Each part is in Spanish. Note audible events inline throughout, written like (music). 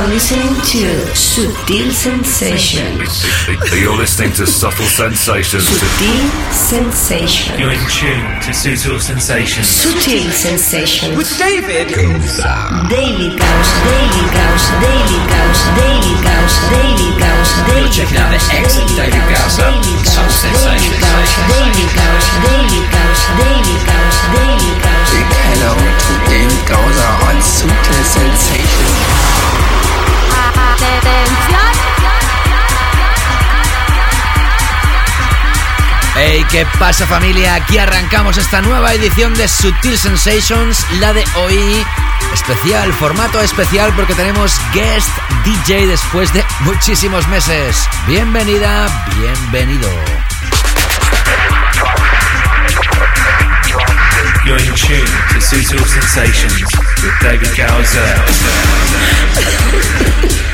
are listening to Sutil Sensations. You're listening to Subtle Sensations. Sutil Sensations. You're in tune to Sutil Sensations. Sutil Sensations. With David Daily Gauss, Daily Gauss, Daily Gauss, Daily Gauss, Daily Gauss, Daily Gauss, Daily checking out the excellent David Gausser, Subtle Sensations. Daily Gauss, Daily Gauss, Daily Gauss, Daily Gauss. Big hello to David Gausser on Sutil Sensation. Hey, ¿qué pasa familia? Aquí arrancamos esta nueva edición de Sutil Sensations, la de hoy. Especial, formato especial porque tenemos guest DJ después de muchísimos meses. Bienvenida, bienvenido. You're in tune to Sutil Sensations with David Gowser. (laughs)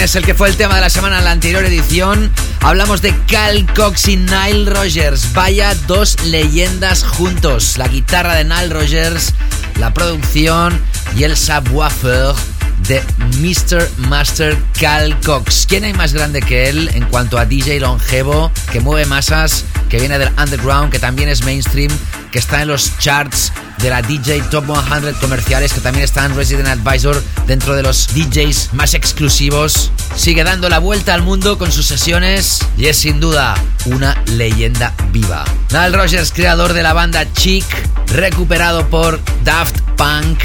Tienes el que fue el tema de la semana en la anterior edición. Hablamos de Cal Cox y Nile Rogers. Vaya dos leyendas juntos. La guitarra de Nile Rogers, la producción y el savoir-faire de Mr. Master Cal Cox. ¿Quién hay más grande que él en cuanto a DJ longevo, que mueve masas, que viene del underground, que también es mainstream, que está en los charts de la DJ Top 100 comerciales, que también está en Resident Advisor dentro de los DJs más exclusivos? Sigue dando la vuelta al mundo con sus sesiones y es sin duda una leyenda viva. Nile Rogers, creador de la banda Chic, recuperado por Daft Punk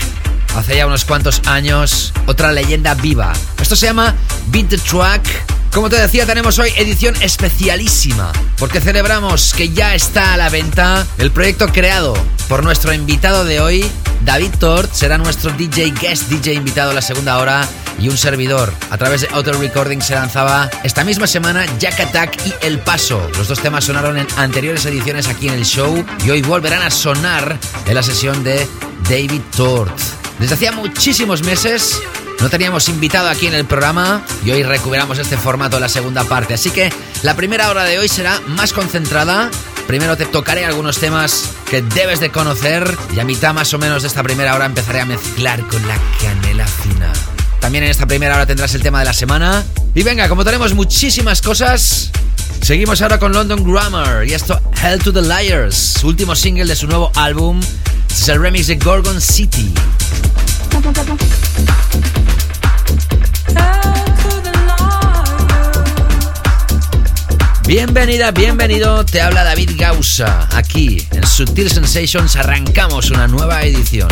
hace ya unos cuantos años, otra leyenda viva. Esto se llama Beat the Track. Como te decía, tenemos hoy edición especialísima, porque celebramos que ya está a la venta el proyecto creado por nuestro invitado de hoy, David Tort, será nuestro DJ guest DJ invitado a la segunda hora y un servidor. A través de Auto Recording se lanzaba esta misma semana Jack Attack y El Paso. Los dos temas sonaron en anteriores ediciones aquí en el show y hoy volverán a sonar en la sesión de David Tort. Desde hacía muchísimos meses no teníamos invitado aquí en el programa y hoy recuperamos este formato en la segunda parte. Así que la primera hora de hoy será más concentrada. Primero te tocaré algunos temas que debes de conocer y a mitad más o menos de esta primera hora empezaré a mezclar con la canela fina. También en esta primera hora tendrás el tema de la semana. Y venga, como tenemos muchísimas cosas, seguimos ahora con London Grammar y esto Hell to the Liars, último single de su nuevo álbum. Es el remix de Gorgon City. Bienvenida, bienvenido, te habla David Gausa. Aquí en Sutil Sensations arrancamos una nueva edición.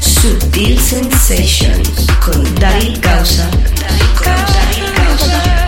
Sutil Sensations con David Gausa. más que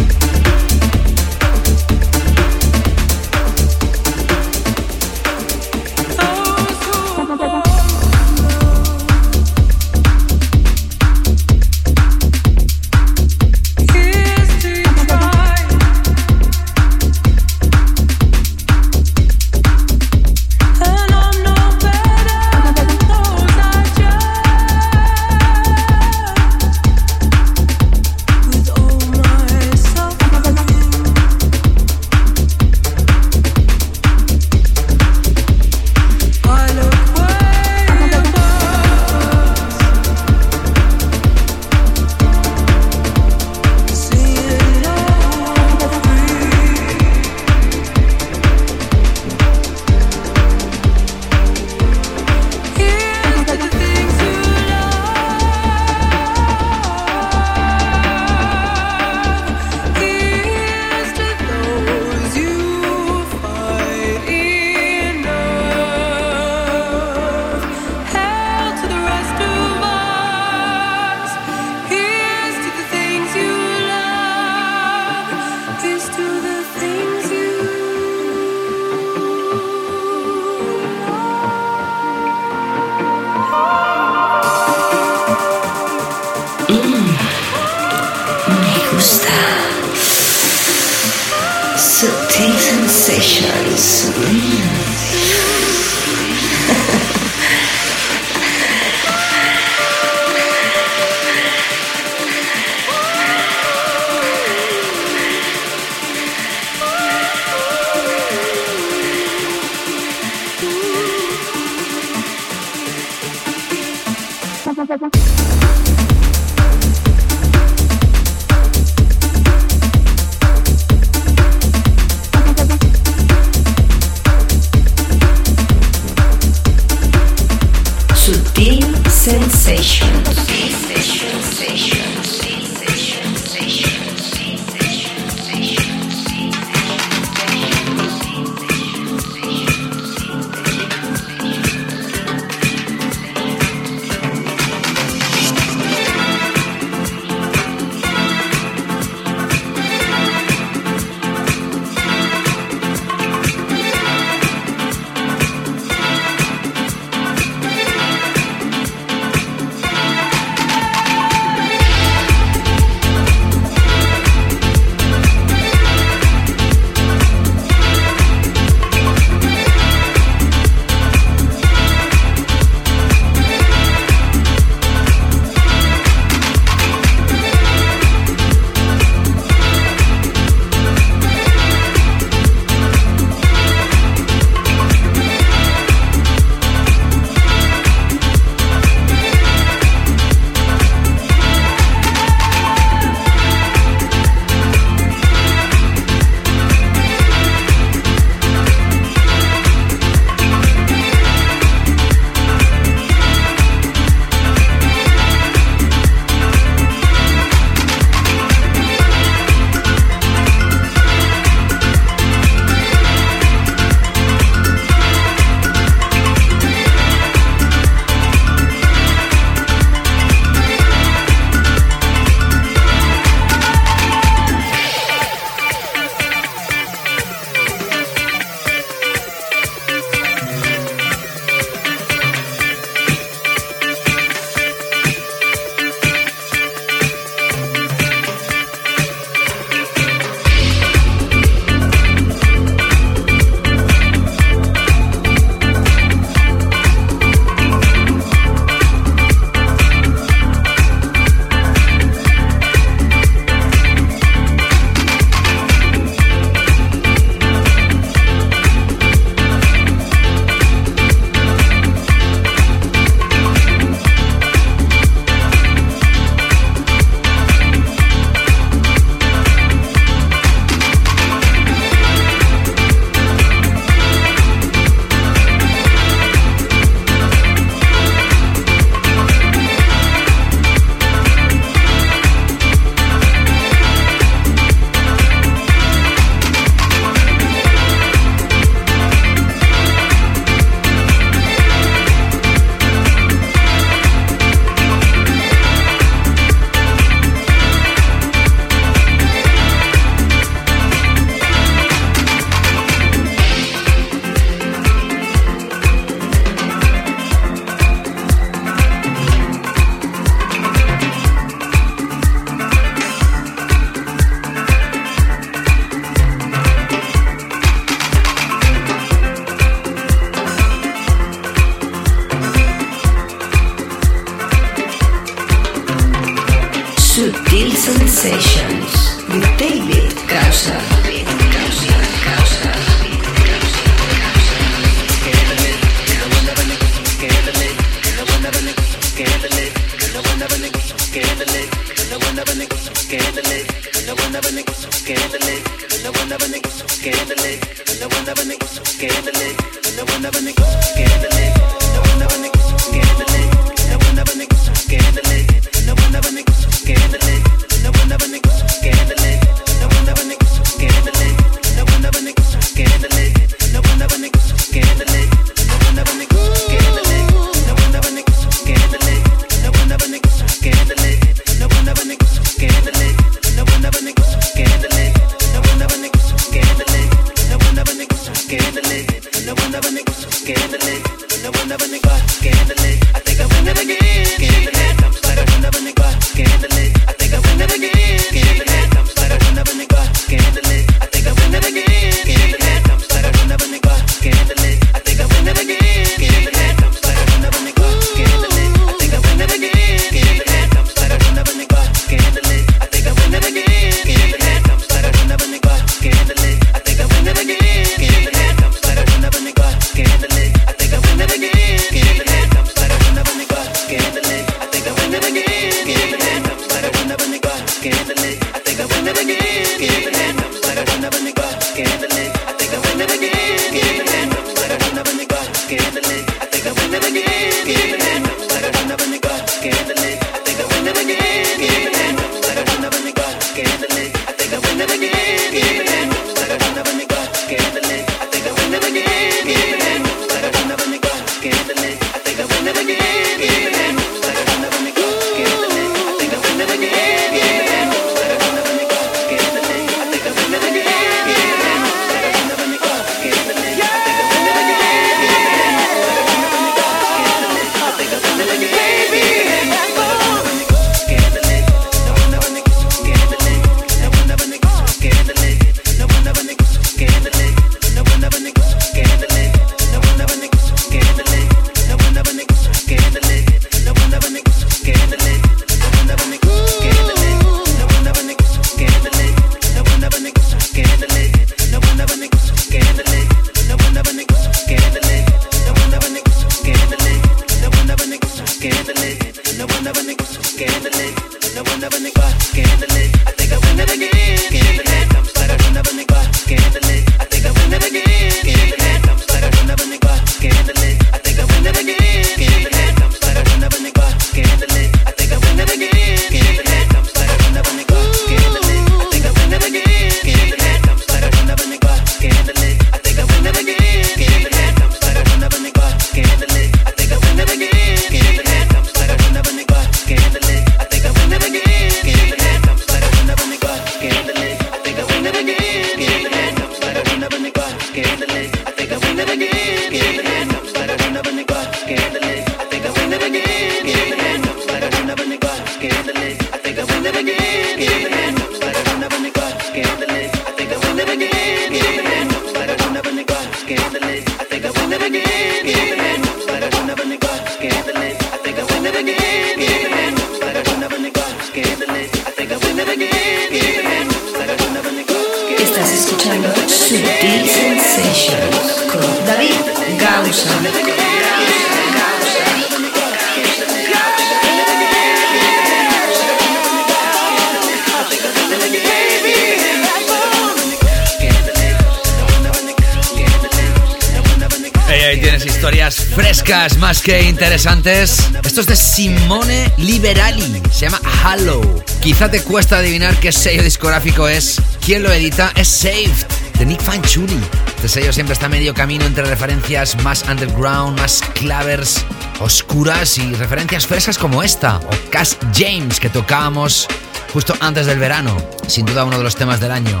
interesantes. Esto es de Simone Liberali, se llama Hallow. Quizá te cuesta adivinar qué sello discográfico es. ¿Quién lo edita? Es Saved, de Nick Fanchuli. Este sello siempre está medio camino entre referencias más underground, más clavers, oscuras y referencias frescas como esta, o Cash James que tocábamos justo antes del verano. Sin duda uno de los temas del año.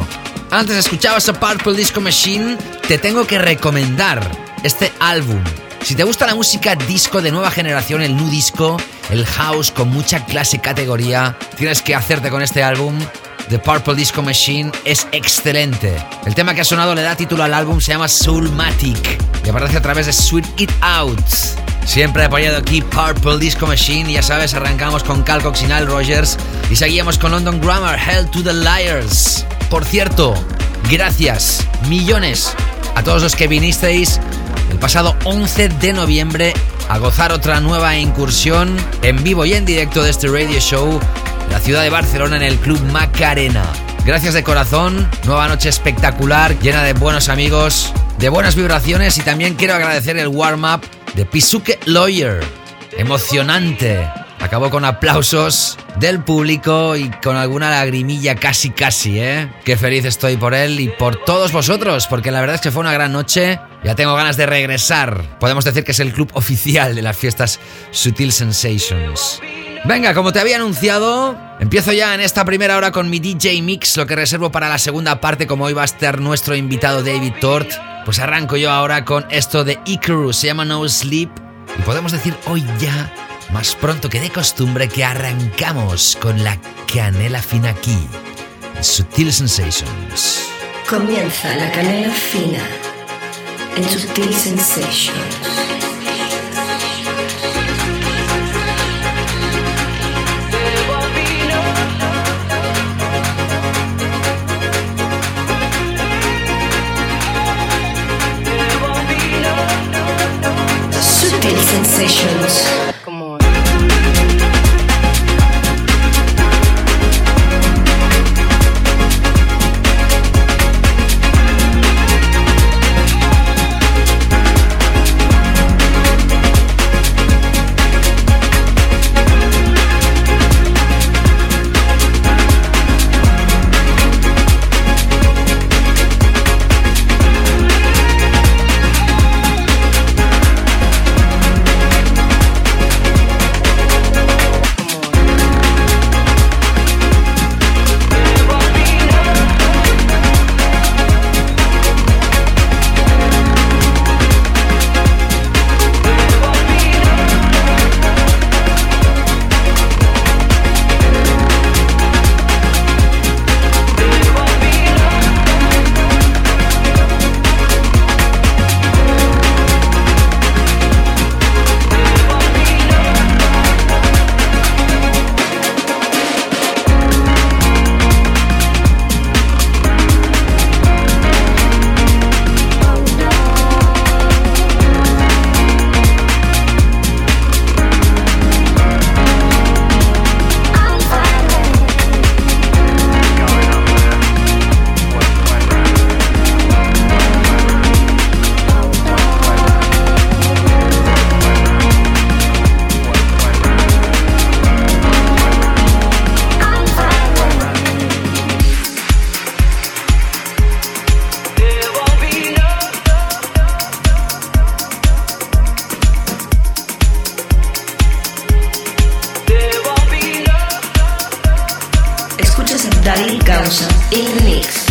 Antes escuchabas a Purple Disco Machine, te tengo que recomendar este álbum si te gusta la música disco de nueva generación, el nu disco, el house con mucha clase y categoría, tienes que hacerte con este álbum. The Purple Disco Machine es excelente. El tema que ha sonado le da título al álbum, se llama Soulmatic y aparece a través de Sweet It Out. Siempre apoyado aquí Purple Disco Machine y ya sabes, arrancamos con Cal Cox y Nile Rogers y seguíamos con London Grammar, Hell to the Liars. Por cierto, gracias, millones a todos los que vinisteis el pasado 11 de noviembre a gozar otra nueva incursión en vivo y en directo de este radio show en la ciudad de Barcelona en el Club Macarena. Gracias de corazón. Nueva noche espectacular, llena de buenos amigos, de buenas vibraciones y también quiero agradecer el warm-up de Pisuke Lawyer. Emocionante. Acabó con aplausos del público y con alguna lagrimilla casi casi, ¿eh? Qué feliz estoy por él y por todos vosotros, porque la verdad es que fue una gran noche. Ya tengo ganas de regresar. Podemos decir que es el club oficial de las fiestas Sutil Sensations. Venga, como te había anunciado, empiezo ya en esta primera hora con mi DJ Mix, lo que reservo para la segunda parte, como hoy va a estar nuestro invitado David Tort. Pues arranco yo ahora con esto de Icarus, se llama No Sleep, y podemos decir hoy ya más pronto que de costumbre que arrancamos con la canela fina aquí, Sutil Sensations. Comienza la canela fina en Sutil Sensations. Sutil Sensations. in the mix.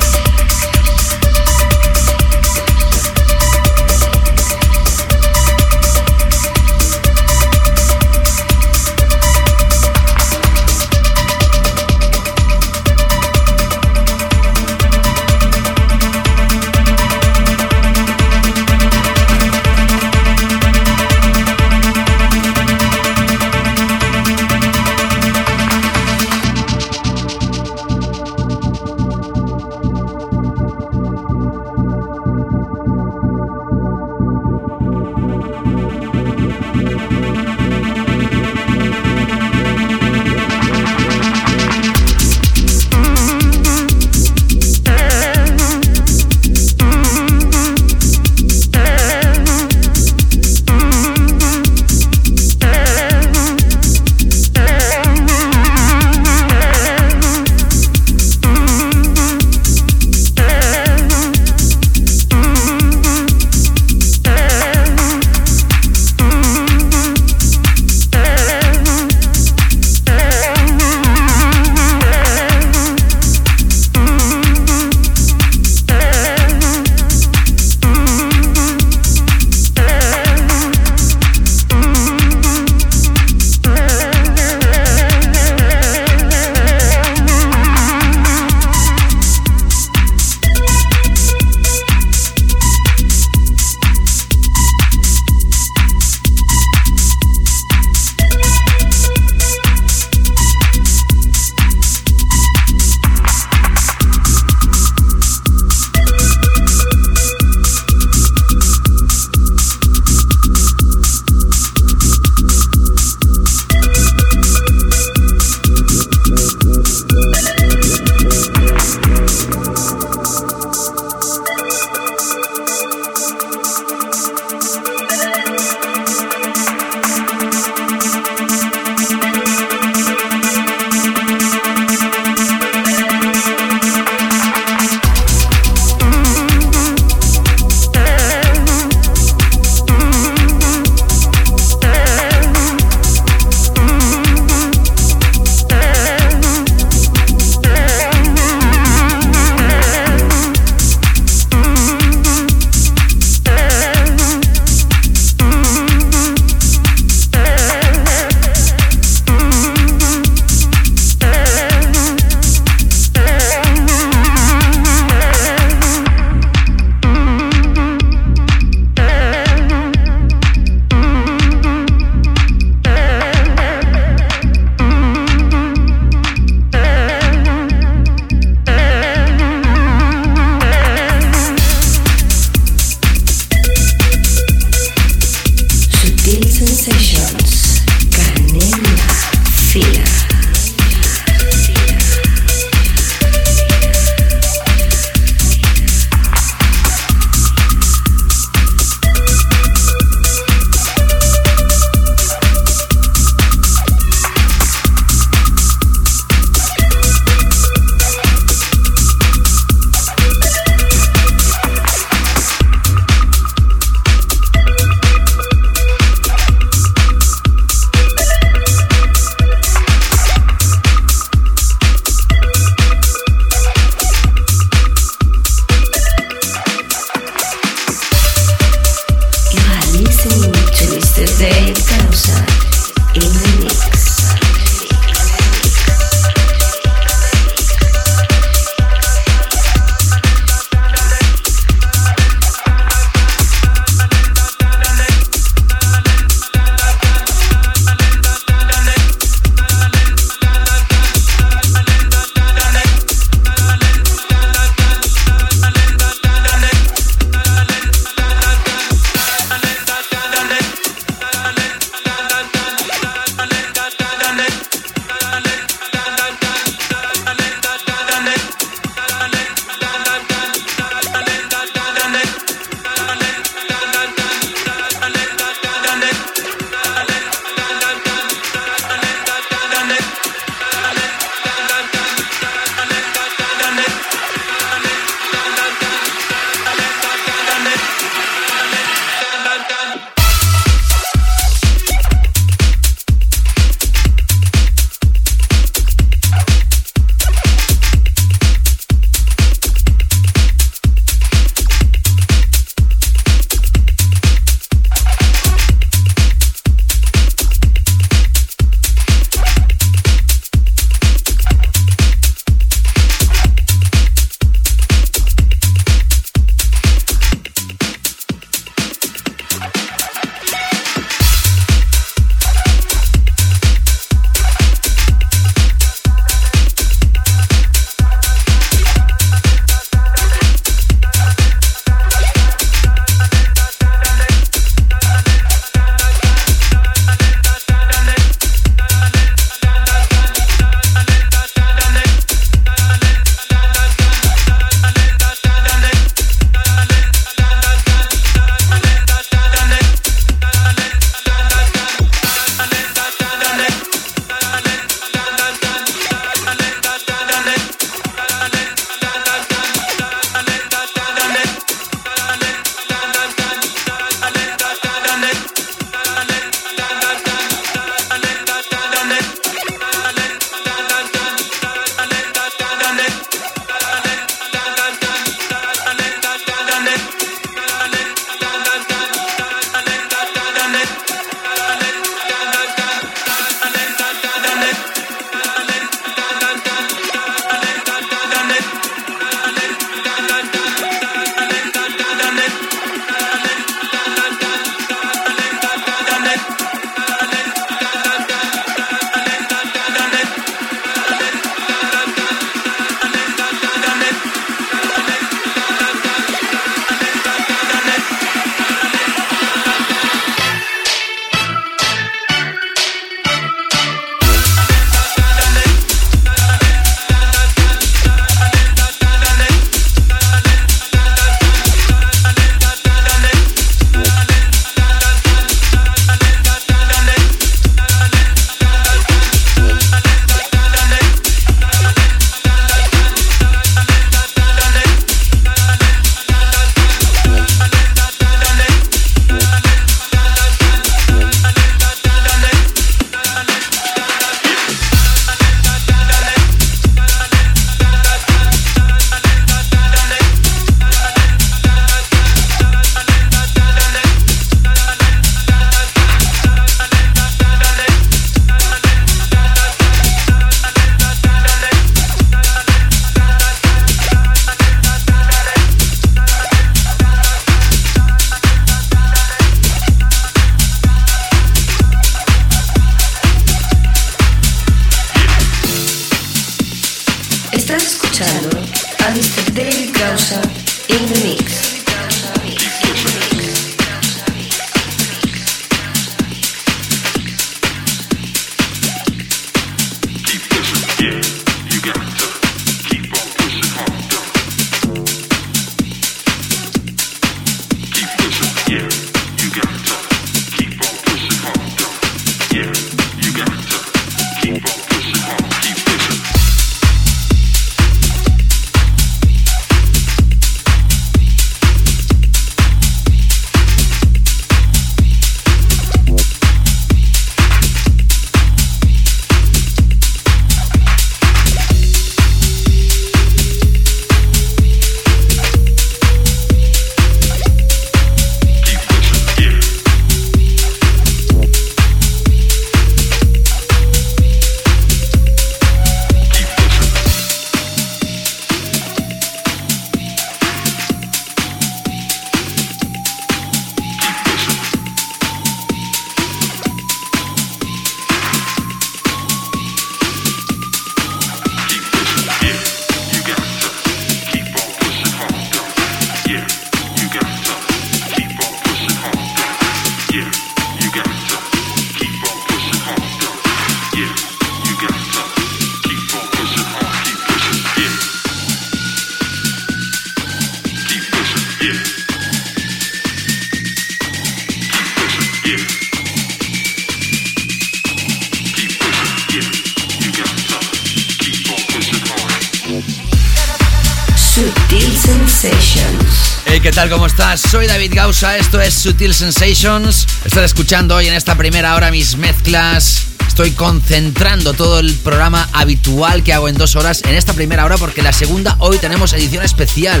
¿Qué tal? ¿Cómo estás? Soy David Gausa, esto es Sutil Sensations. Estoy escuchando hoy en esta primera hora mis mezclas. Estoy concentrando todo el programa habitual que hago en dos horas en esta primera hora porque la segunda hoy tenemos edición especial.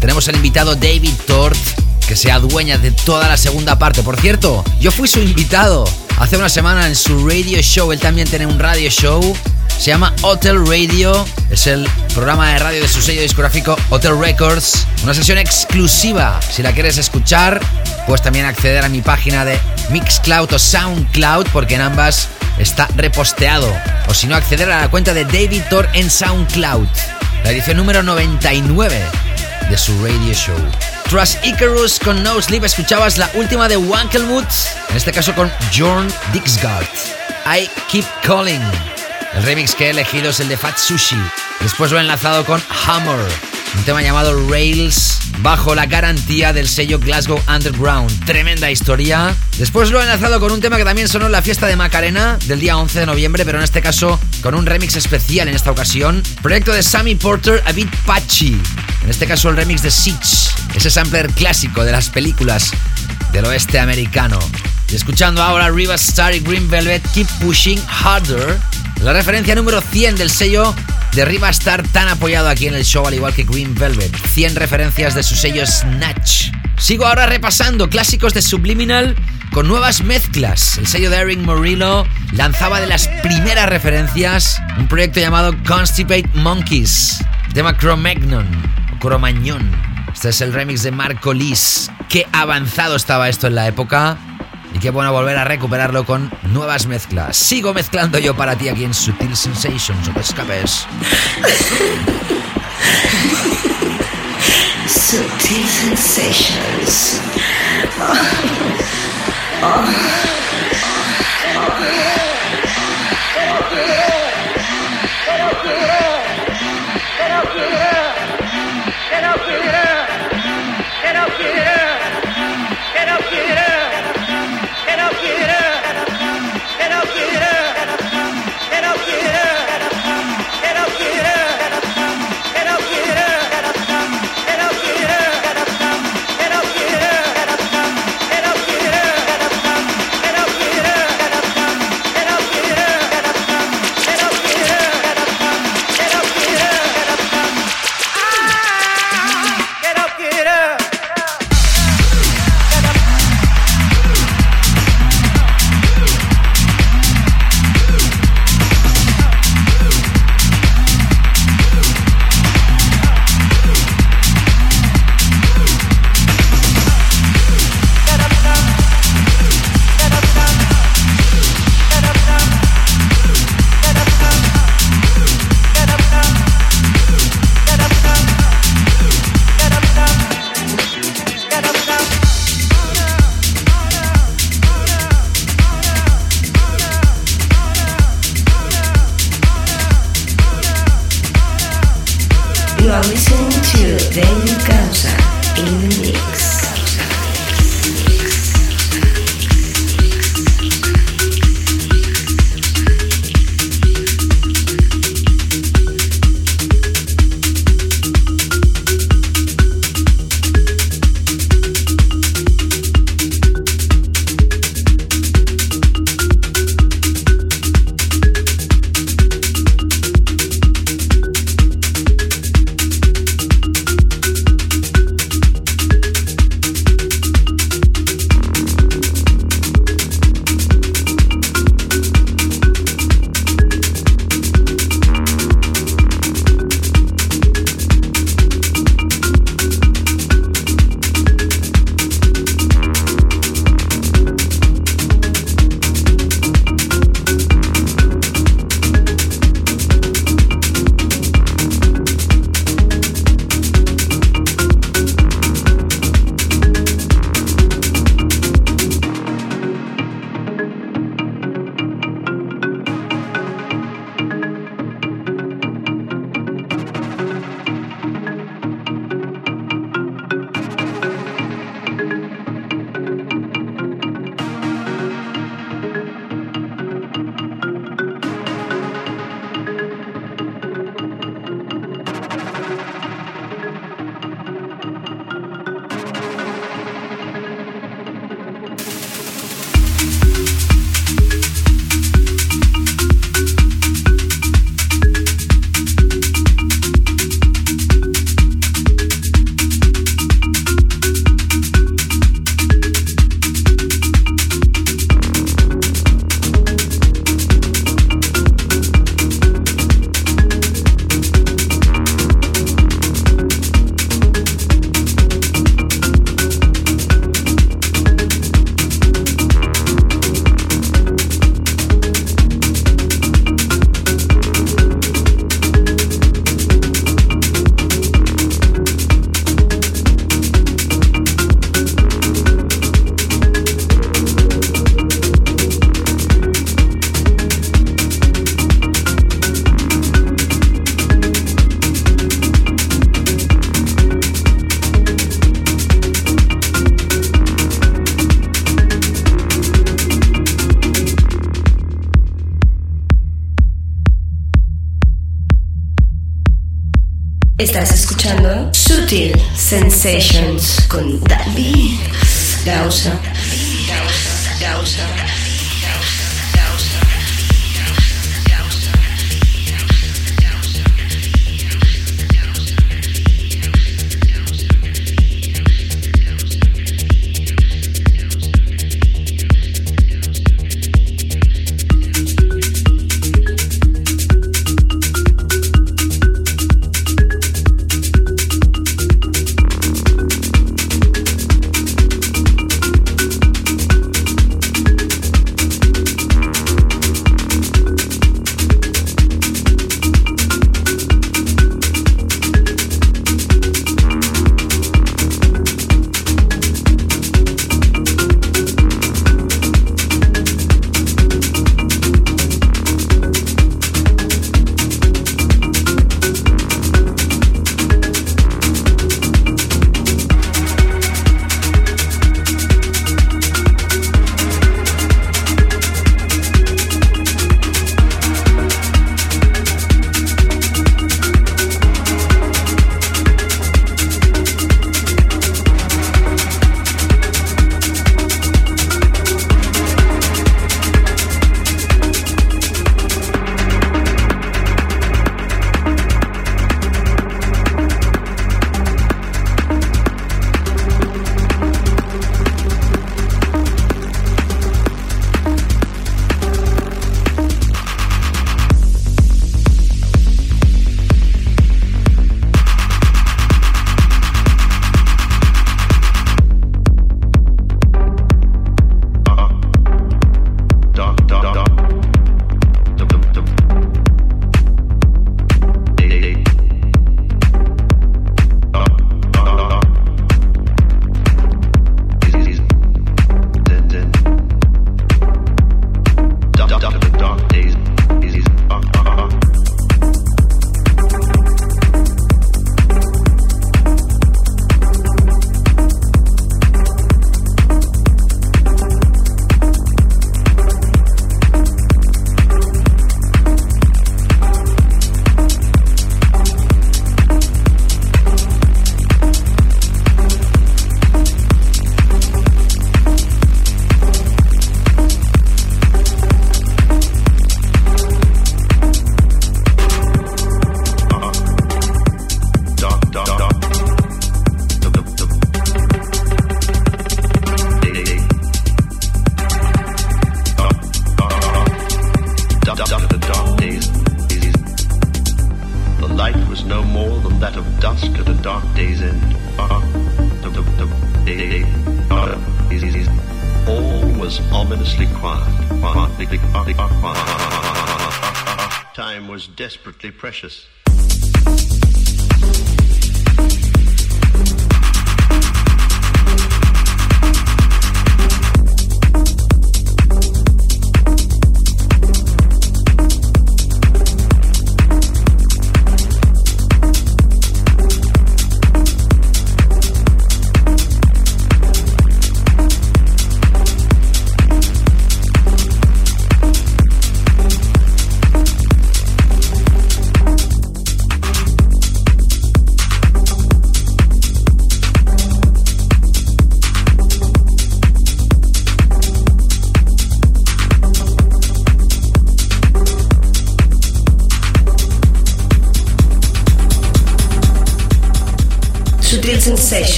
Tenemos al invitado David Tort que se adueña de toda la segunda parte. Por cierto, yo fui su invitado hace una semana en su radio show. Él también tiene un radio show. Se llama Hotel Radio. Es el programa de radio de su sello discográfico Hotel Records. Una sesión exclusiva. Si la quieres escuchar, puedes también acceder a mi página de Mixcloud o Soundcloud, porque en ambas está reposteado. O si no, acceder a la cuenta de David Thor en Soundcloud. La edición número 99 de su radio show. Tras Icarus con No Sleep escuchabas la última de Wankelmut, en este caso con Jorn Dixgard. I Keep Calling. El remix que he elegido es el de Fat Sushi. Después lo he enlazado con Hammer, un tema llamado Rails, bajo la garantía del sello Glasgow Underground. Tremenda historia. Después lo he enlazado con un tema que también sonó en la fiesta de Macarena del día 11 de noviembre, pero en este caso con un remix especial en esta ocasión. Proyecto de Sammy Porter, A Bit Patchy. En este caso el remix de Siege, ese sampler clásico de las películas del oeste americano. Y escuchando ahora Riva Star y Green Velvet Keep Pushing Harder, la referencia número 100 del sello de Riva Star tan apoyado aquí en el show al igual que Green Velvet. 100 referencias de su sello Snatch. Sigo ahora repasando clásicos de Subliminal con nuevas mezclas. El sello de Eric Morillo lanzaba de las primeras referencias un proyecto llamado Constipate Monkeys, tema Cro-Magnon Cromañón. Este es el remix de Marco Lis. Qué avanzado estaba esto en la época. Y qué bueno volver a recuperarlo con nuevas mezclas. Sigo mezclando yo para ti aquí en Sutil Sensations, o te escapes. Sutil Sensations. Oh. Oh.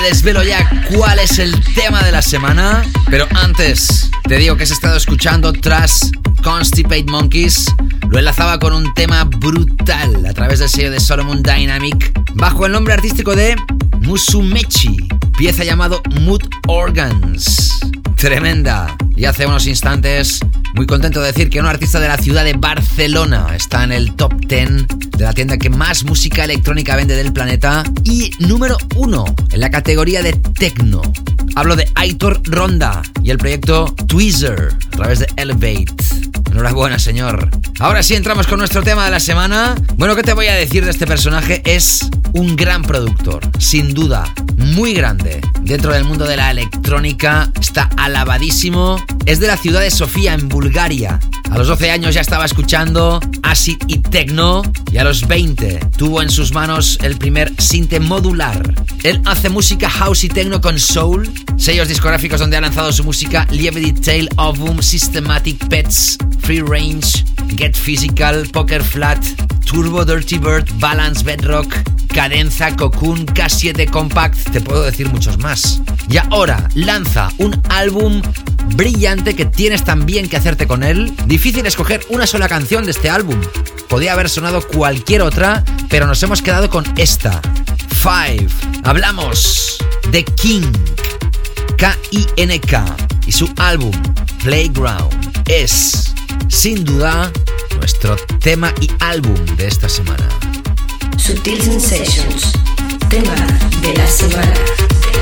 Desvelo ya cuál es el tema de la semana. Pero antes, te digo que has estado escuchando tras Constipate Monkeys. Lo enlazaba con un tema brutal a través del sello de Solomon Dynamic bajo el nombre artístico de Musumechi, pieza llamado Mood Organs. Tremenda. Y hace unos instantes, muy contento de decir que un artista de la ciudad de Barcelona está en el top 10 de la tienda que más música electrónica vende del planeta y número uno en la categoría de techno. Hablo de Aitor Ronda y el proyecto Tweezer a través de Elevate. Enhorabuena, señor. Ahora sí entramos con nuestro tema de la semana. Bueno, ¿qué te voy a decir de este personaje? Es un gran productor, sin duda, muy grande. Dentro del mundo de la electrónica está alabadísimo. Es de la ciudad de Sofía, en Bulgaria. A los 12 años ya estaba escuchando acid y techno y a los 20 tuvo en sus manos el primer sinte modular. Él hace música house y techno con soul, sellos discográficos donde ha lanzado su música Lieve Detail, Ovum, Systematic Pets, Free Range, Get Physical, Poker Flat, Turbo Dirty Bird, Balance Bedrock, Cadenza, Cocoon, K7 Compact, te puedo decir muchos más. Y ahora lanza un álbum brillante que tienes también que hacerte con él. Difícil escoger una sola canción de este álbum. Podía haber sonado cualquier otra, pero nos hemos quedado con esta. Five. Hablamos de King. K-I-N-K. Y su álbum, Playground. Es, sin duda, nuestro tema y álbum de esta semana. Sutil Sensations, tema de la semana.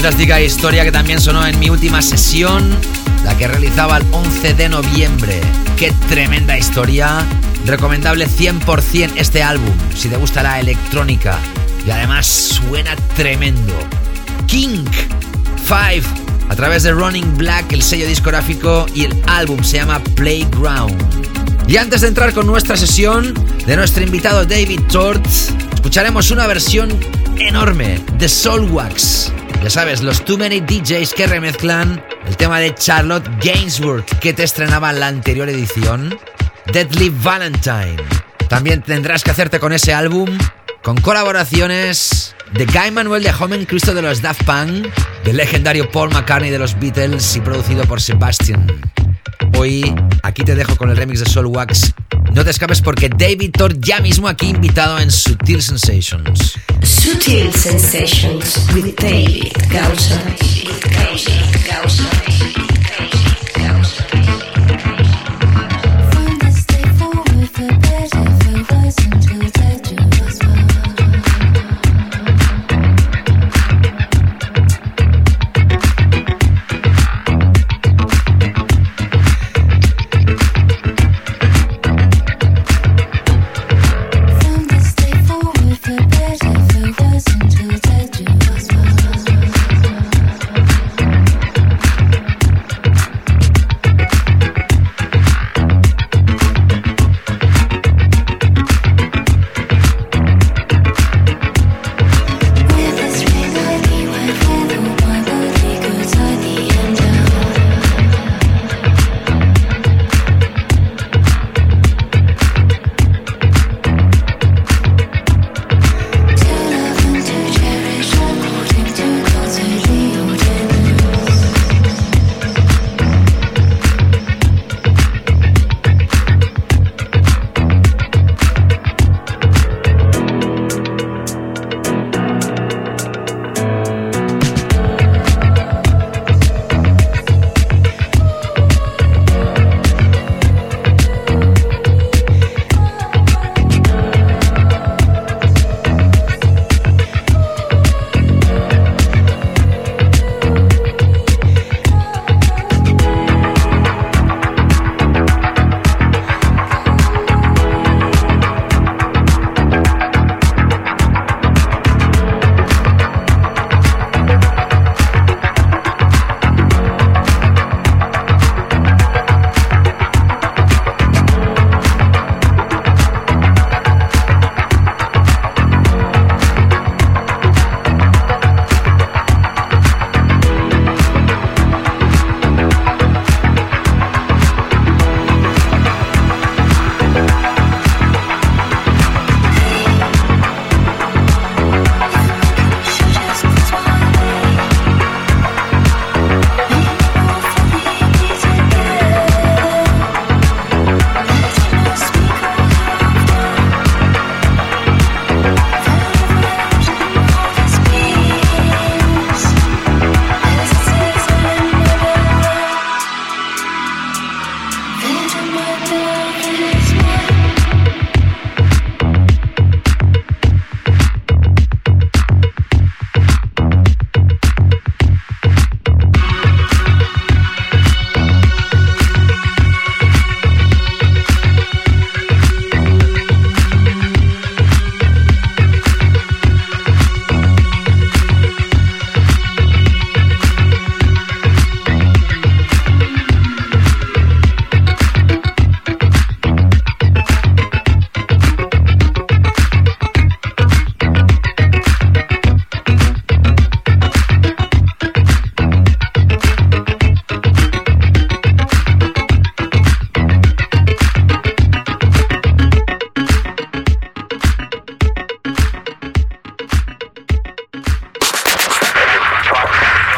Fantástica historia que también sonó en mi última sesión, la que realizaba el 11 de noviembre. Qué tremenda historia. Recomendable 100% este álbum, si te gusta la electrónica. Y además suena tremendo. King 5 a través de Running Black, el sello discográfico y el álbum se llama Playground. Y antes de entrar con nuestra sesión de nuestro invitado David Tort, escucharemos una versión enorme de Soulwax. Ya sabes, los Too Many DJs que remezclan el tema de Charlotte Gainsbourg que te estrenaba en la anterior edición, Deadly Valentine. También tendrás que hacerte con ese álbum, con colaboraciones de Guy Manuel de Homen Cristo de los Daft Punk, del legendario Paul McCartney de los Beatles y producido por Sebastian. Hoy aquí te dejo con el remix de Soul Wax. No te escapes porque David Thor ya mismo aquí invitado en Sutil Sensations. Sutil Sensations with David Gausa. David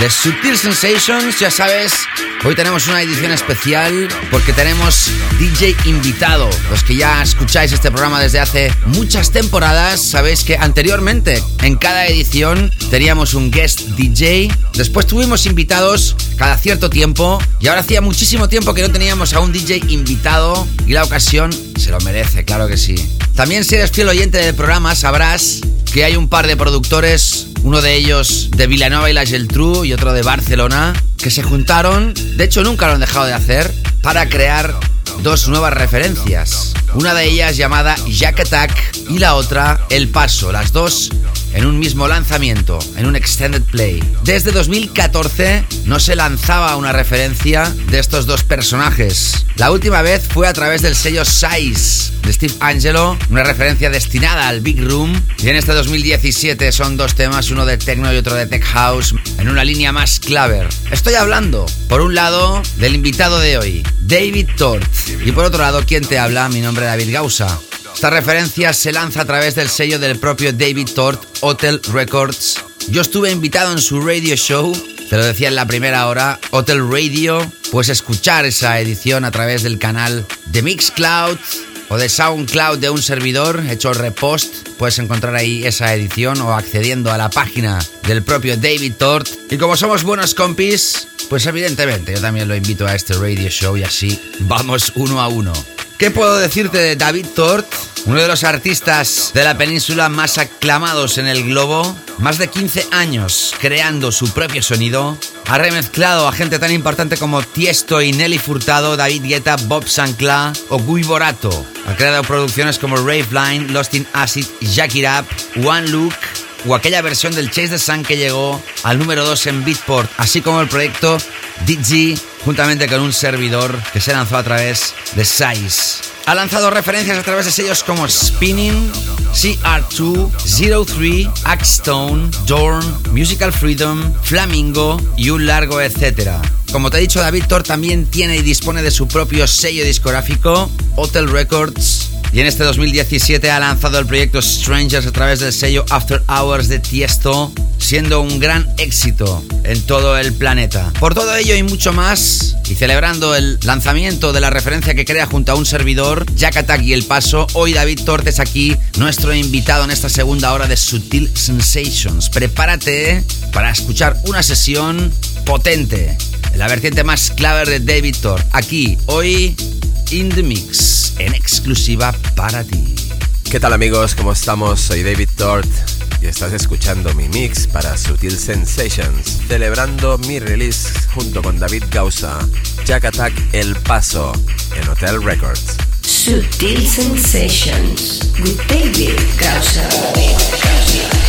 de Sutil Sensations. Ya sabes, hoy tenemos una edición especial porque tenemos DJ invitado. Los que ya escucháis este programa desde hace muchas temporadas, sabéis que anteriormente en cada edición teníamos un guest DJ. Después tuvimos invitados cada cierto tiempo y ahora hacía muchísimo tiempo que no teníamos a un DJ invitado y la ocasión se lo merece, claro que sí. También si eres fiel oyente del programa sabrás que hay un par de productores, uno de ellos de Villanova y la Geltrú y otro de Barcelona, que se juntaron, de hecho nunca lo han dejado de hacer, para crear dos nuevas referencias. Una de ellas llamada Jack Attack y la otra El Paso, las dos en un mismo lanzamiento, en un extended play. Desde 2014 no se lanzaba una referencia de estos dos personajes. La última vez fue a través del sello Size de Steve Angelo, una referencia destinada al Big Room. Y en este 2017 son dos temas, uno de techno y otro de tech house, en una línea más claver. Estoy hablando, por un lado, del invitado de hoy, David Tort, y por otro lado, ¿quién te habla? Mi nombre es David Gausa. Esta referencia se lanza a través del sello del propio David Tort, Hotel Records. Yo estuve invitado en su radio show, te lo decía en la primera hora, Hotel Radio. Puedes escuchar esa edición a través del canal de Mixcloud o de SoundCloud de un servidor, hecho repost. Puedes encontrar ahí esa edición o accediendo a la página del propio David Tort. Y como somos buenos compis, pues evidentemente yo también lo invito a este radio show y así vamos uno a uno. ¿Qué puedo decirte de David Tort? Uno de los artistas de la península más aclamados en el globo, más de 15 años creando su propio sonido, ha remezclado a gente tan importante como Tiesto y Nelly Furtado, David Guetta, Bob Sancla o Guy Borato. Ha creado producciones como Rave Line, Lost in Acid, Jack It Up, One Look o aquella versión del Chase the Sun que llegó al número 2 en Beatport, así como el proyecto DG juntamente con un servidor que se lanzó a través de Size. Ha lanzado referencias a través de sellos como Spinning, CR2, Zero 3, Axstone, Dorn, Musical Freedom, Flamingo y un largo etcétera. Como te he dicho, David Thor también tiene y dispone de su propio sello discográfico, Hotel Records, y en este 2017 ha lanzado el proyecto Strangers a través del sello After Hours de Tiesto, siendo un gran éxito en todo el planeta. Por todo ello y mucho más, y celebrando el lanzamiento de la referencia que crea junto a un servidor, Jack Attack y El Paso, hoy David Tortes aquí, nuestro invitado en esta segunda hora de Sutil Sensations. Prepárate para escuchar una sesión potente, la vertiente más clave de David Thor, aquí, hoy, in the mix, en exclusiva para ti. ¿Qué tal amigos? ¿Cómo estamos? Soy David Tort estás escuchando mi mix para Sutil Sensations, celebrando mi release junto con David Gausa, Jack Attack El Paso, en Hotel Records. Sutil Sensations with David Gausa.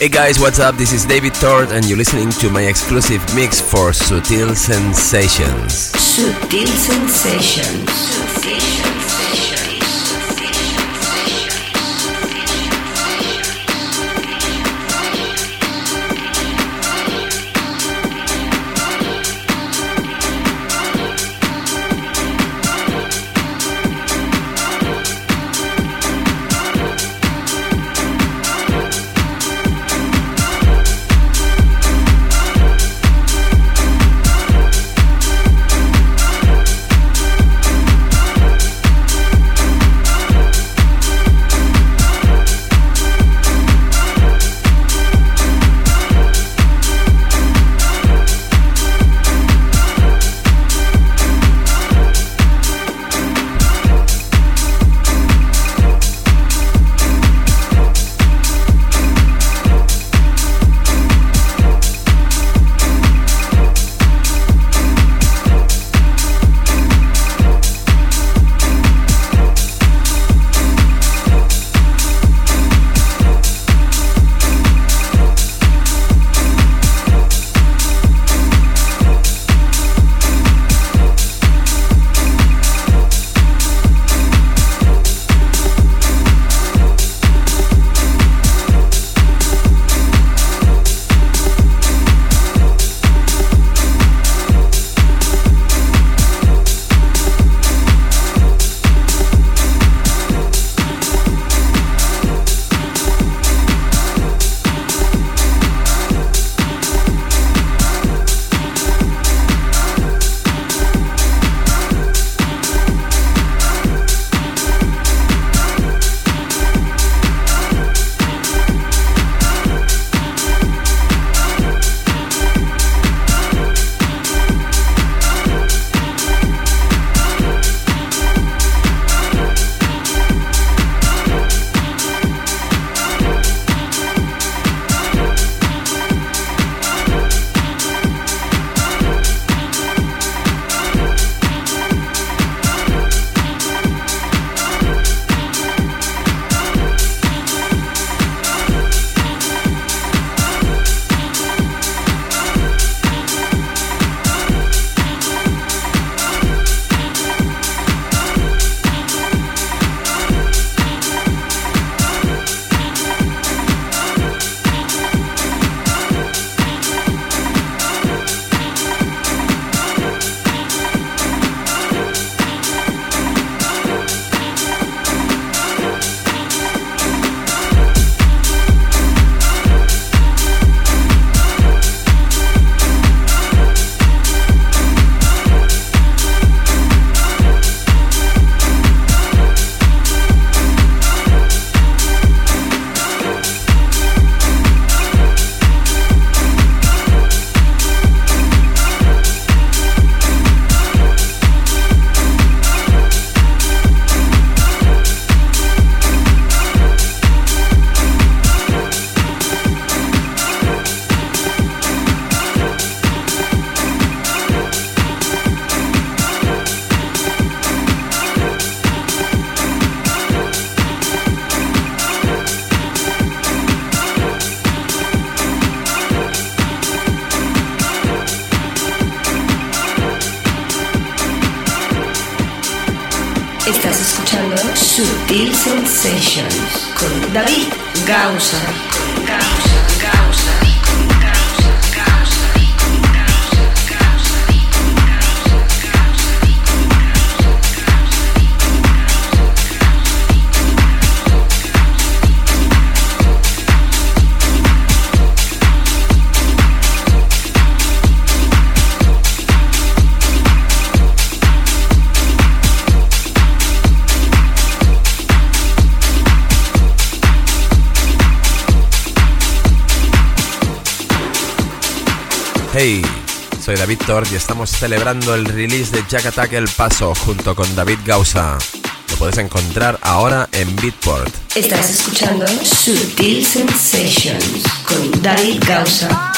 Hey guys, what's up? This is David Tort, and you're listening to my exclusive mix for Sutil Sensations. Sutil. Sensations. Tort y estamos celebrando el release de Jack Attack El Paso junto con David Gausa. Lo puedes encontrar ahora en Beatport. Estás escuchando Sutil Sensations con David Gausa.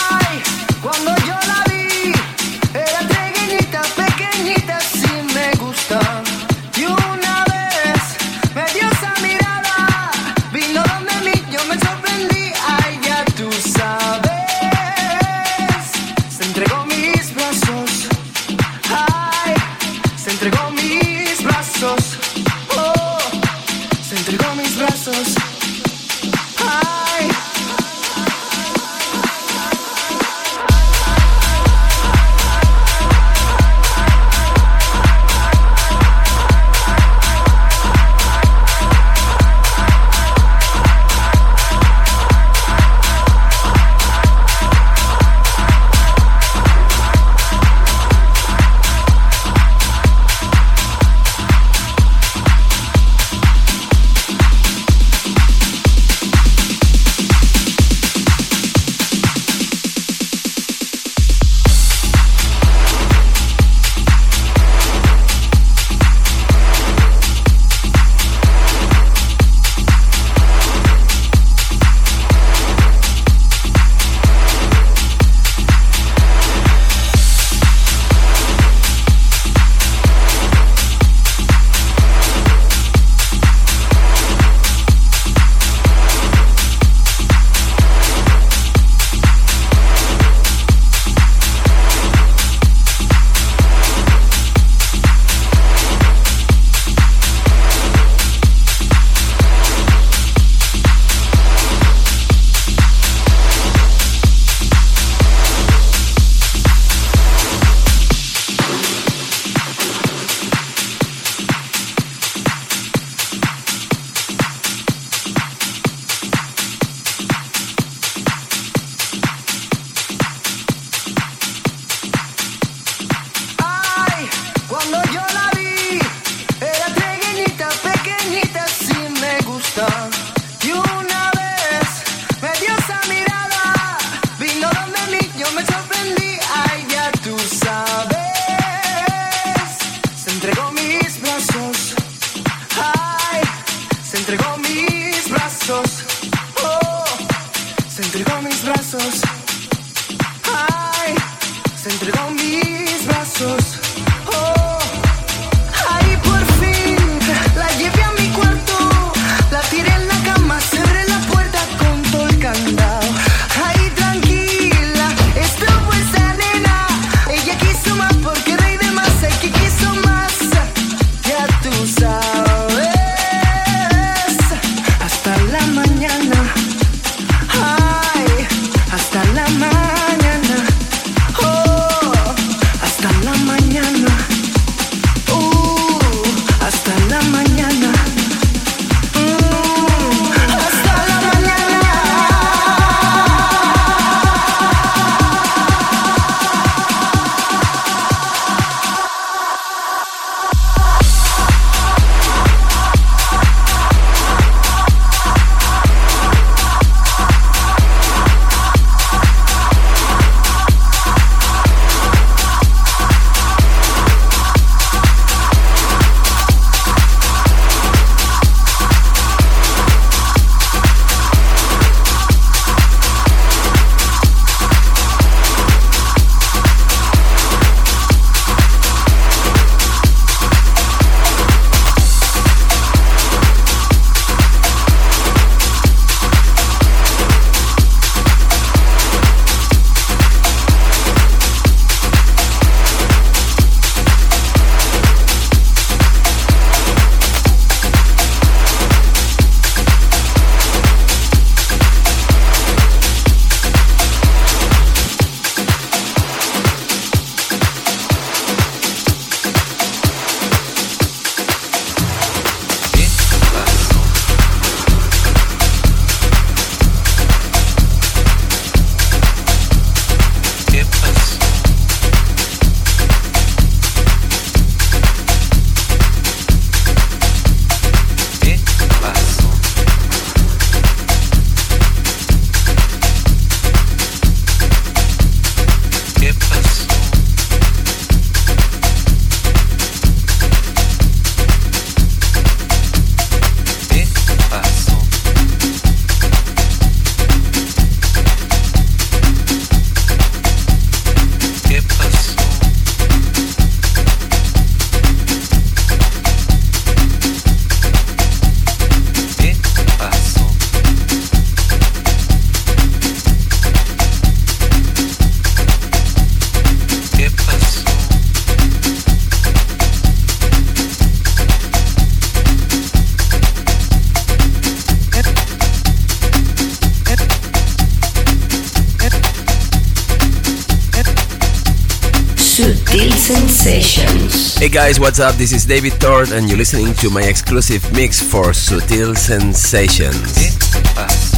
Sensations. Hey guys, what's up? This is David Tort, and you're listening to my exclusive mix for Sutil Sensations.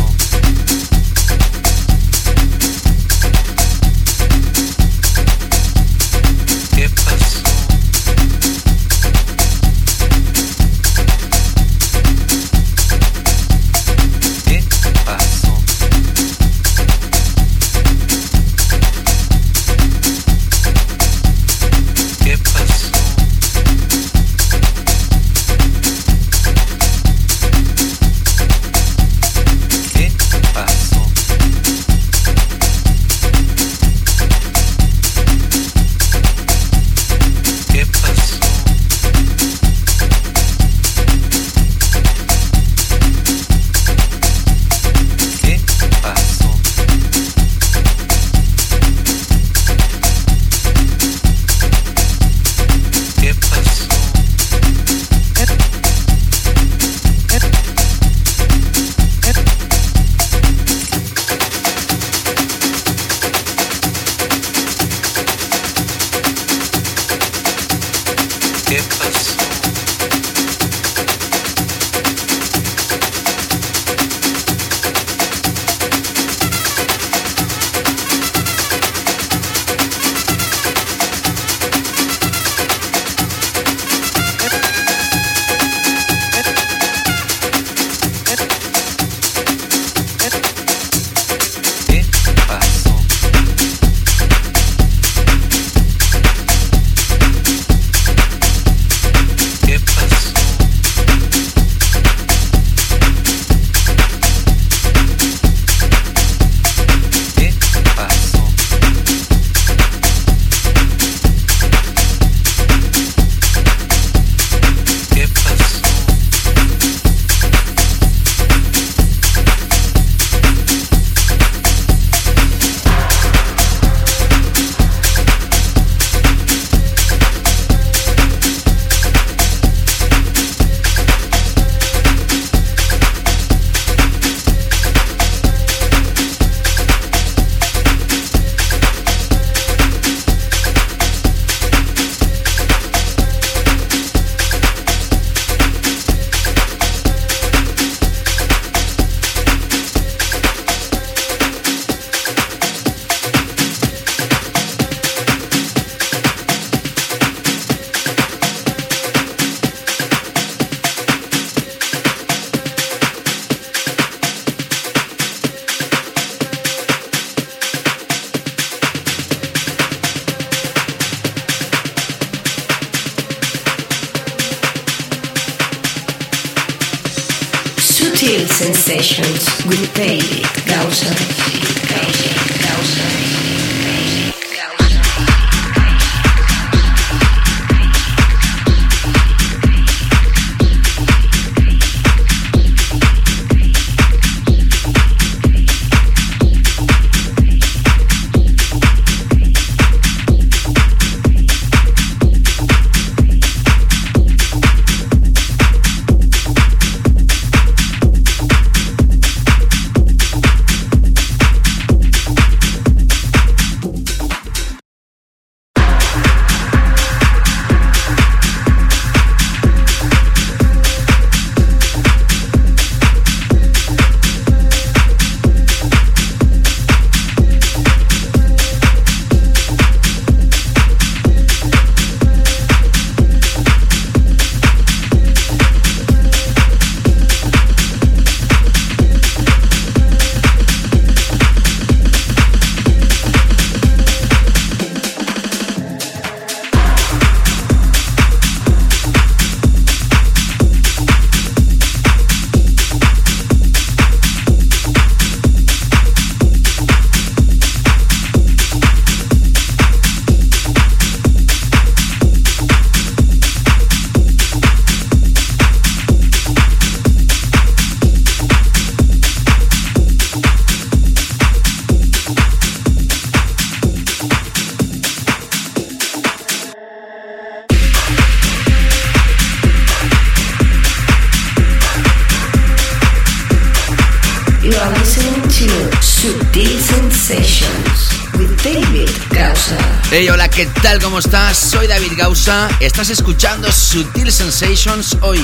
Tal? ¿Cómo estás? Soy David Gausa. Estás escuchando Sutil Sensations hoy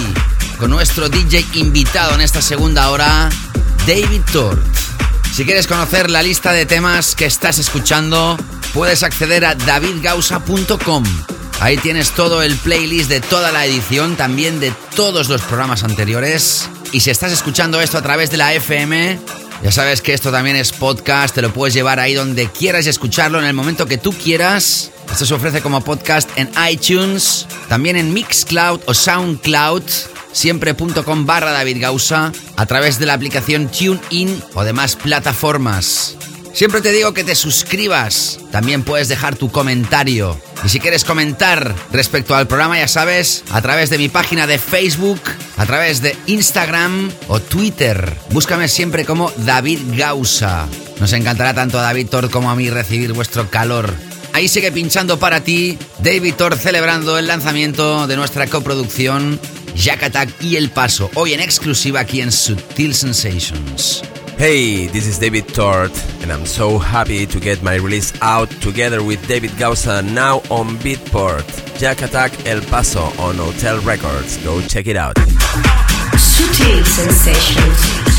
con nuestro DJ invitado en esta segunda hora, David Tort. Si quieres conocer la lista de temas que estás escuchando, puedes acceder a davidgausa.com. Ahí tienes todo el playlist de toda la edición, también de todos los programas anteriores. Y si estás escuchando esto a través de la FM, ya sabes que esto también es podcast, te lo puedes llevar ahí donde quieras y escucharlo en el momento que tú quieras. Esto se ofrece como podcast en iTunes, también en Mixcloud o Soundcloud, siempre.com barra David Gausa, a través de la aplicación TuneIn o demás plataformas. Siempre te digo que te suscribas, también puedes dejar tu comentario. Y si quieres comentar respecto al programa, ya sabes, a través de mi página de Facebook, a través de Instagram o Twitter. Búscame siempre como David Gausa. Nos encantará tanto a David Thor como a mí recibir vuestro calor. Ahí sigue pinchando para ti David Thor celebrando el lanzamiento de nuestra coproducción Jack Attack y El Paso, hoy en exclusiva aquí en Sutil Sensations. Hey, this is David Tort, and I'm so happy to get my release out together with David Gausa now on Beatport. Jack Attack El Paso on Hotel Records. Go check it out. Sutil Sensations.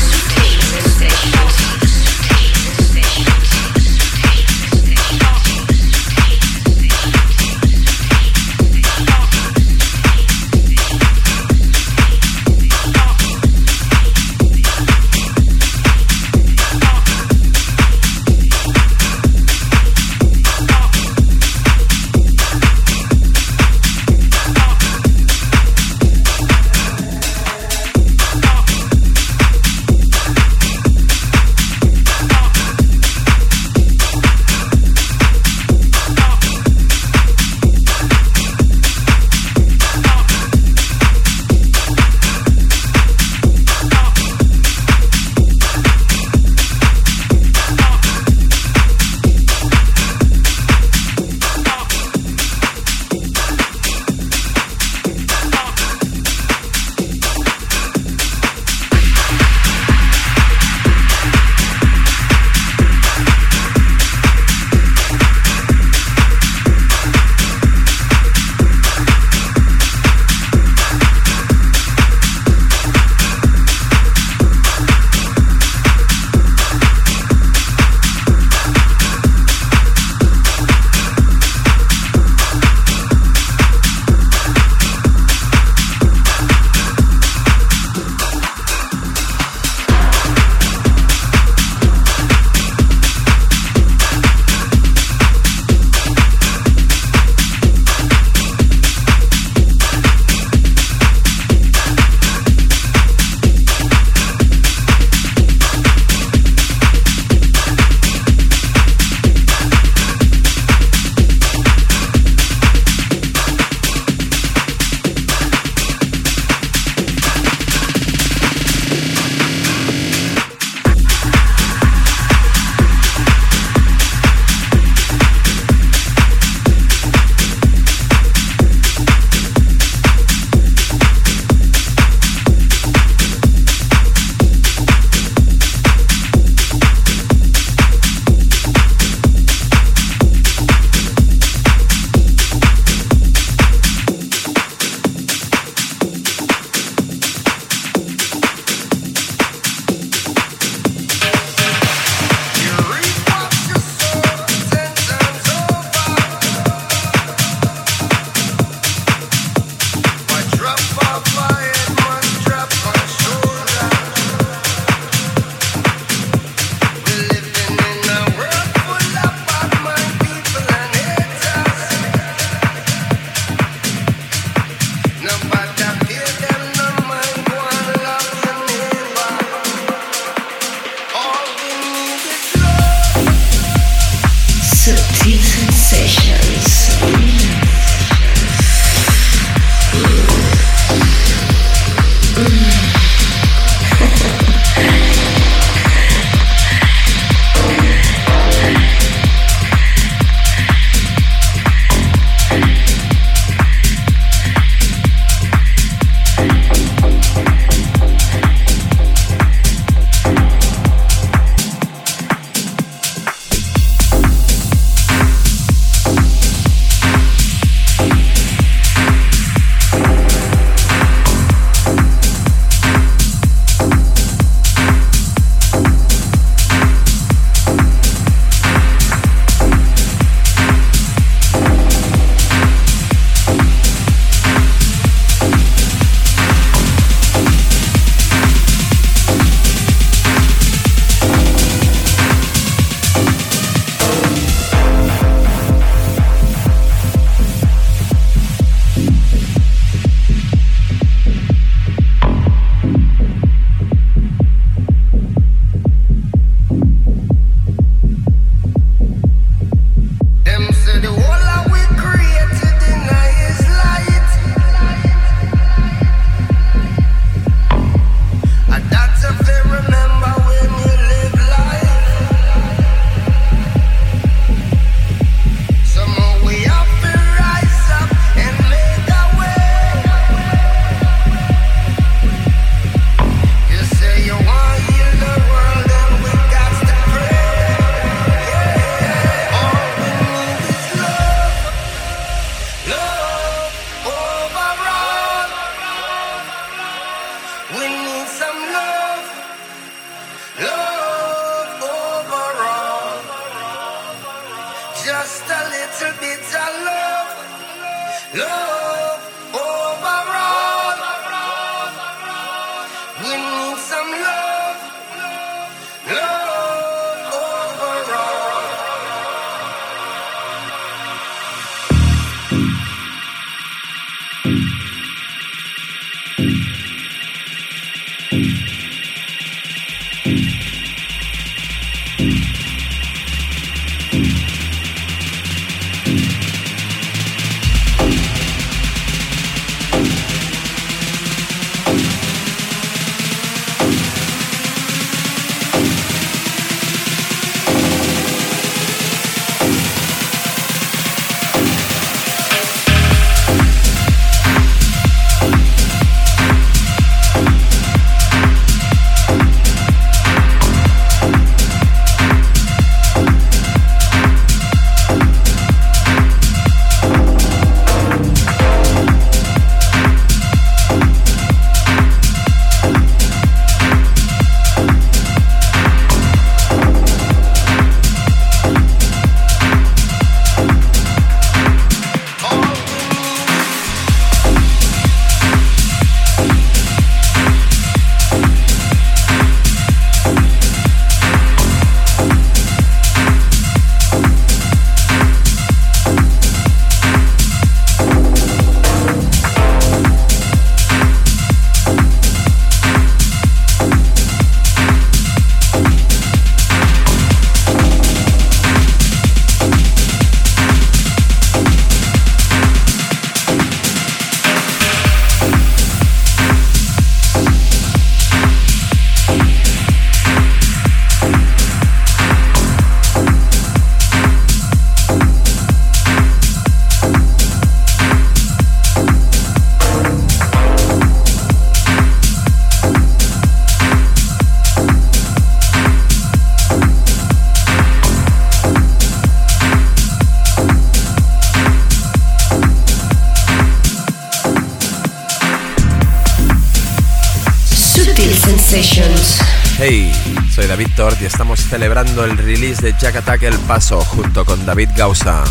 Soy David Tort y estamos celebrando el release de Jack Attack El Paso junto con David Gausa.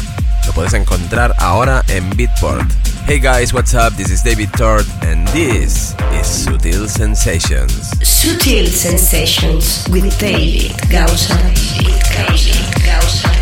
Lo puedes encontrar ahora en Beatport. Hey guys, what's up? This is David Tort and this is Sutil Sensations. Sutil Sensations with David Gausa. David Gausa.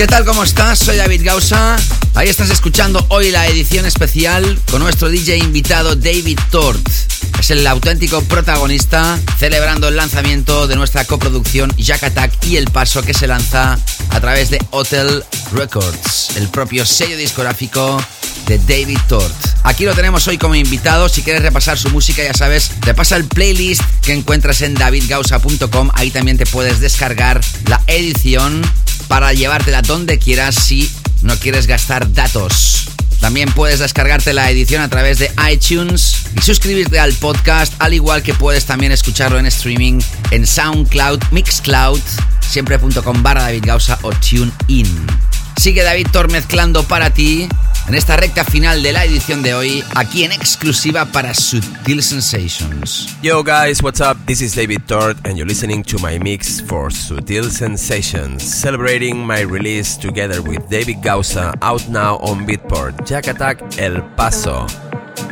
¿Qué tal? ¿Cómo estás? Soy David Gausa. Ahí estás escuchando hoy la edición especial con nuestro DJ invitado David Tort. Es el auténtico protagonista celebrando el lanzamiento de nuestra coproducción Jack Attack y El Paso que se lanza a través de Hotel Records, el propio sello discográfico de David Tort. Aquí lo tenemos hoy como invitado. Si quieres repasar su música, ya sabes, te pasa el playlist que encuentras en davidgausa.com. Ahí también te puedes descargar la edición para llevártela donde quieras si no quieres gastar datos. También puedes descargarte la edición a través de iTunes y suscribirte al podcast, al igual que puedes también escucharlo en streaming en SoundCloud, Mixcloud, siempre.com barra David Gausa o TuneIn. Sigue David Tor mezclando para ti en esta recta final de la edición de hoy, aquí en exclusiva para Sutil Sensations. Yo guys, what's up? This is David Tort and you're listening to my mix for Sutil Sensations, celebrating my release together with David Gausa, out now on Beatport, Jack Attack El Paso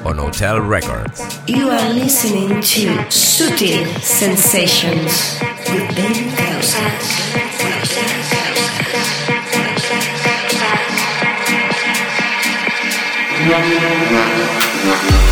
on Hotel Records. You are listening to Sutil Sensations with David Gausa. Gracias.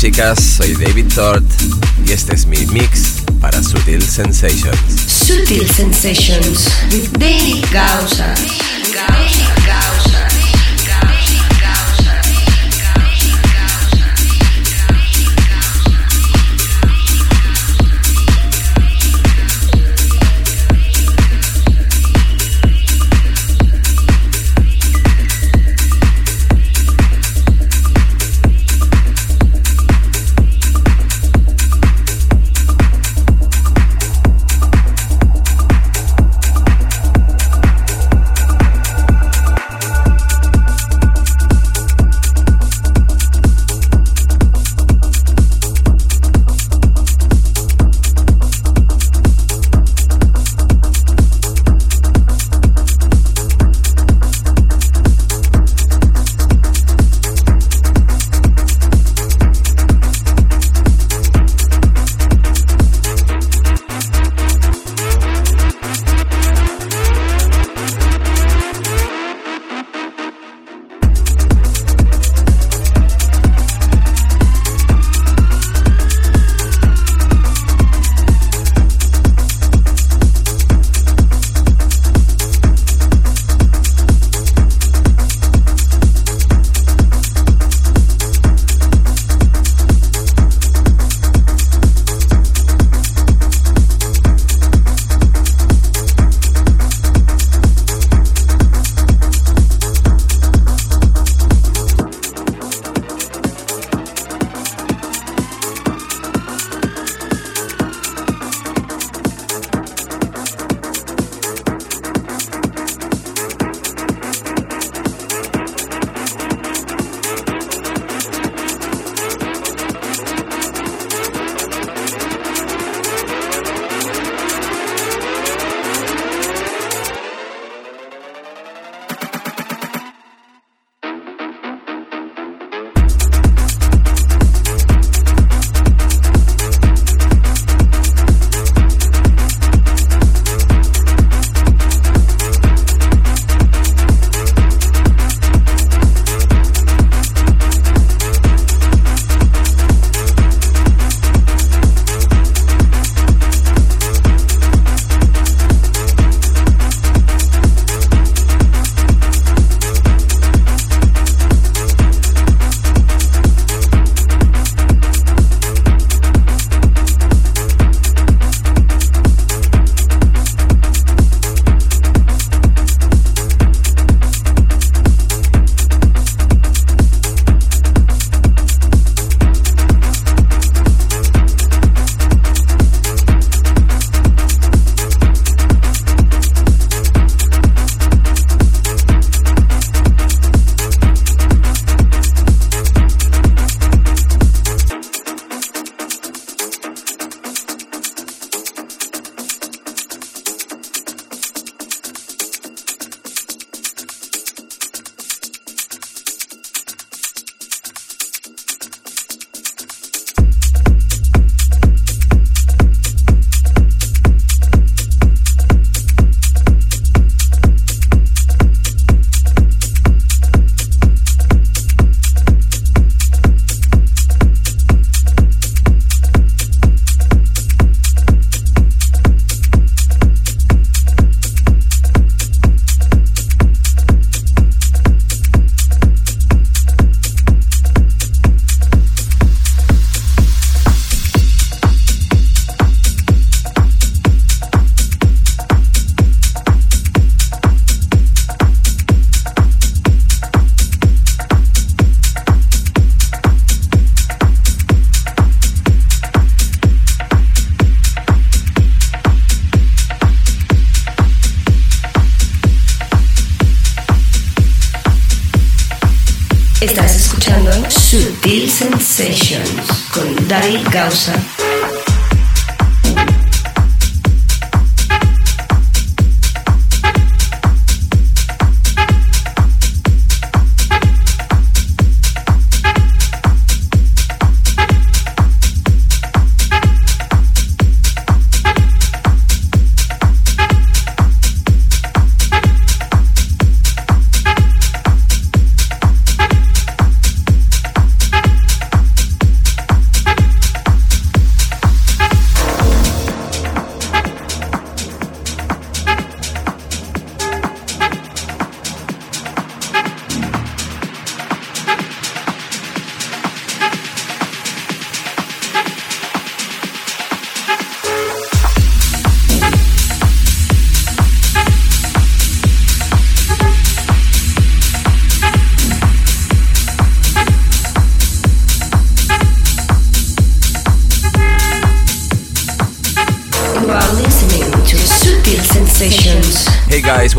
Chicas, soy David Tort y este es mi mix para Sutil Sensations. Sutil Sensations with David Gausa. Sutil Sensations con David Gausa.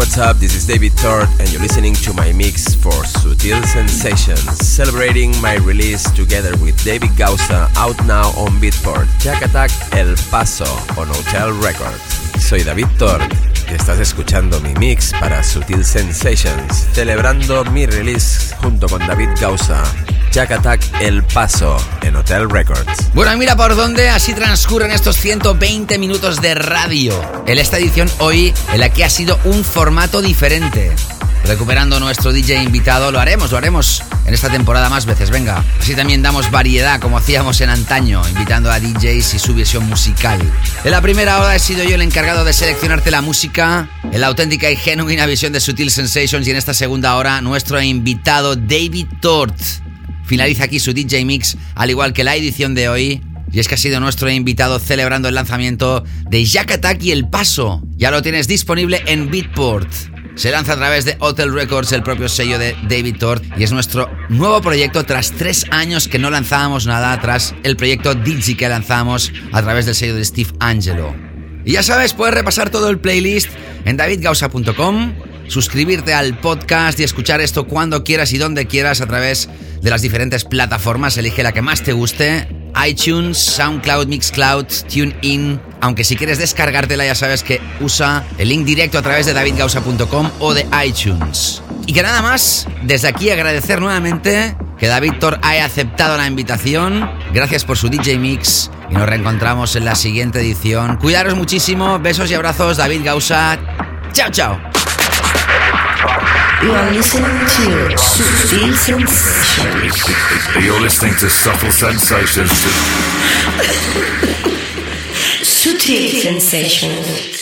What's up? This is David Thorpe, and you're listening to my mix for Sutil Sensations, celebrating my release together with David Gausa, out now on Beatport, Jack Attack El Paso on Hotel Records. Soy David Thorpe y estás escuchando mi mix para Sutil Sensations, celebrando mi release junto con David Gausa, Jack Attack El Paso en Hotel Records. Bueno, mira por dónde así transcurren estos 120 minutos de radio. En esta edición hoy, en la que ha sido un formato diferente. Recuperando nuestro DJ invitado, lo haremos, lo haremos en esta temporada más veces, venga. Así también damos variedad como hacíamos en antaño, invitando a DJs y su visión musical. En la primera hora he sido yo el encargado de seleccionarte la música, en la auténtica y genuina visión de Sutil Sensations y en esta segunda hora nuestro invitado David Tort. Finaliza aquí su DJ Mix, al igual que la edición de hoy. Y es que ha sido nuestro invitado celebrando el lanzamiento de Jack Attack y El Paso. Ya lo tienes disponible en Beatport. Se lanza a través de Hotel Records, el propio sello de David Tort, y es nuestro nuevo proyecto tras tres años que no lanzábamos nada, tras el proyecto Digi que lanzamos a través del sello de Steve Angelo. Y ya sabes, puedes repasar todo el playlist en davidgausa.com, suscribirte al podcast y escuchar esto cuando quieras y donde quieras a través de las diferentes plataformas. Elige la que más te guste. iTunes, SoundCloud, Mixcloud, TuneIn. Aunque si quieres descargártela ya sabes que usa el link directo a través de davidgausa.com o de iTunes. Y que nada más, desde aquí agradecer nuevamente que David Thor haya aceptado la invitación. Gracias por su DJ Mix y nos reencontramos en la siguiente edición. Cuidaros muchísimo, besos y abrazos, David Gausa. Chao, chao. You are listening to Sutil Sensations. You're listening to Subtle Sensations. Sutil Sensations.